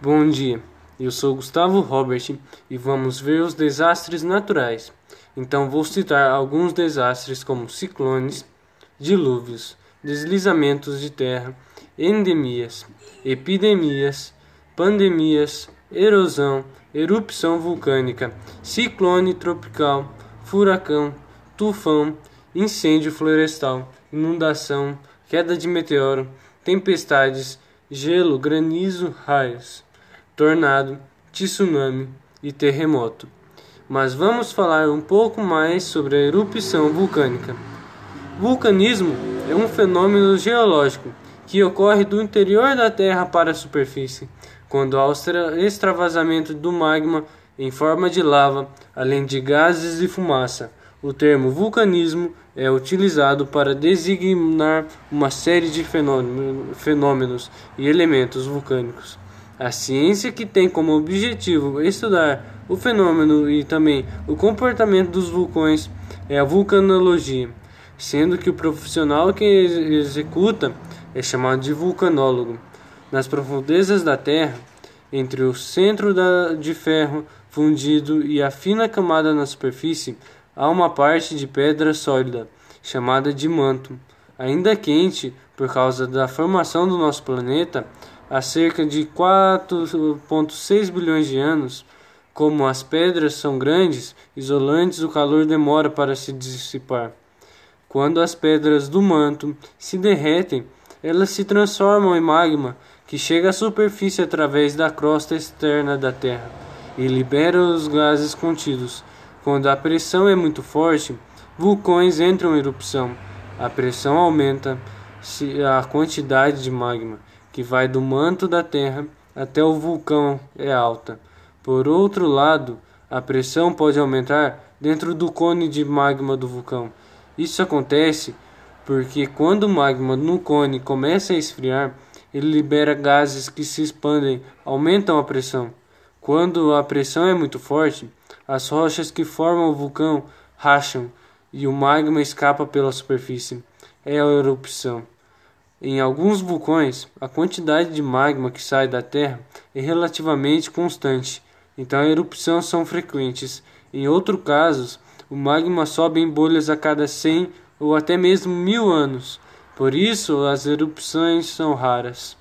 Bom dia, eu sou Gustavo Robert e vamos ver os desastres naturais. Então vou citar alguns desastres como ciclones, dilúvios, deslizamentos de terra, endemias, epidemias, pandemias, erosão, erupção vulcânica, ciclone tropical, furacão, tufão, incêndio florestal, inundação, queda de meteoro, tempestades, gelo, granizo, raios tornado, tsunami e terremoto. Mas vamos falar um pouco mais sobre a erupção vulcânica. Vulcanismo é um fenômeno geológico que ocorre do interior da Terra para a superfície, quando há o extravasamento do magma em forma de lava, além de gases e fumaça. O termo vulcanismo é utilizado para designar uma série de fenômenos e elementos vulcânicos. A ciência que tem como objetivo estudar o fenômeno e também o comportamento dos vulcões é a vulcanologia, sendo que o profissional que executa é chamado de vulcanólogo. Nas profundezas da Terra, entre o centro da, de ferro fundido e a fina camada na superfície, há uma parte de pedra sólida, chamada de manto. Ainda quente por causa da formação do nosso planeta, há cerca de 4,6 bilhões de anos. Como as pedras são grandes, isolantes, o calor demora para se dissipar. Quando as pedras do manto se derretem, elas se transformam em magma que chega à superfície através da crosta externa da Terra e libera os gases contidos. Quando a pressão é muito forte, vulcões entram em erupção. A pressão aumenta a quantidade de magma que vai do manto da Terra até o vulcão é alta. Por outro lado, a pressão pode aumentar dentro do cone de magma do vulcão. Isso acontece porque quando o magma no cone começa a esfriar, ele libera gases que se expandem, aumentam a pressão. Quando a pressão é muito forte, as rochas que formam o vulcão racham e o magma escapa pela superfície. É a erupção. Em alguns vulcões, a quantidade de magma que sai da Terra é relativamente constante, então erupções são frequentes. Em outros casos, o magma sobe em bolhas a cada 100 ou até mesmo mil anos. Por isso, as erupções são raras.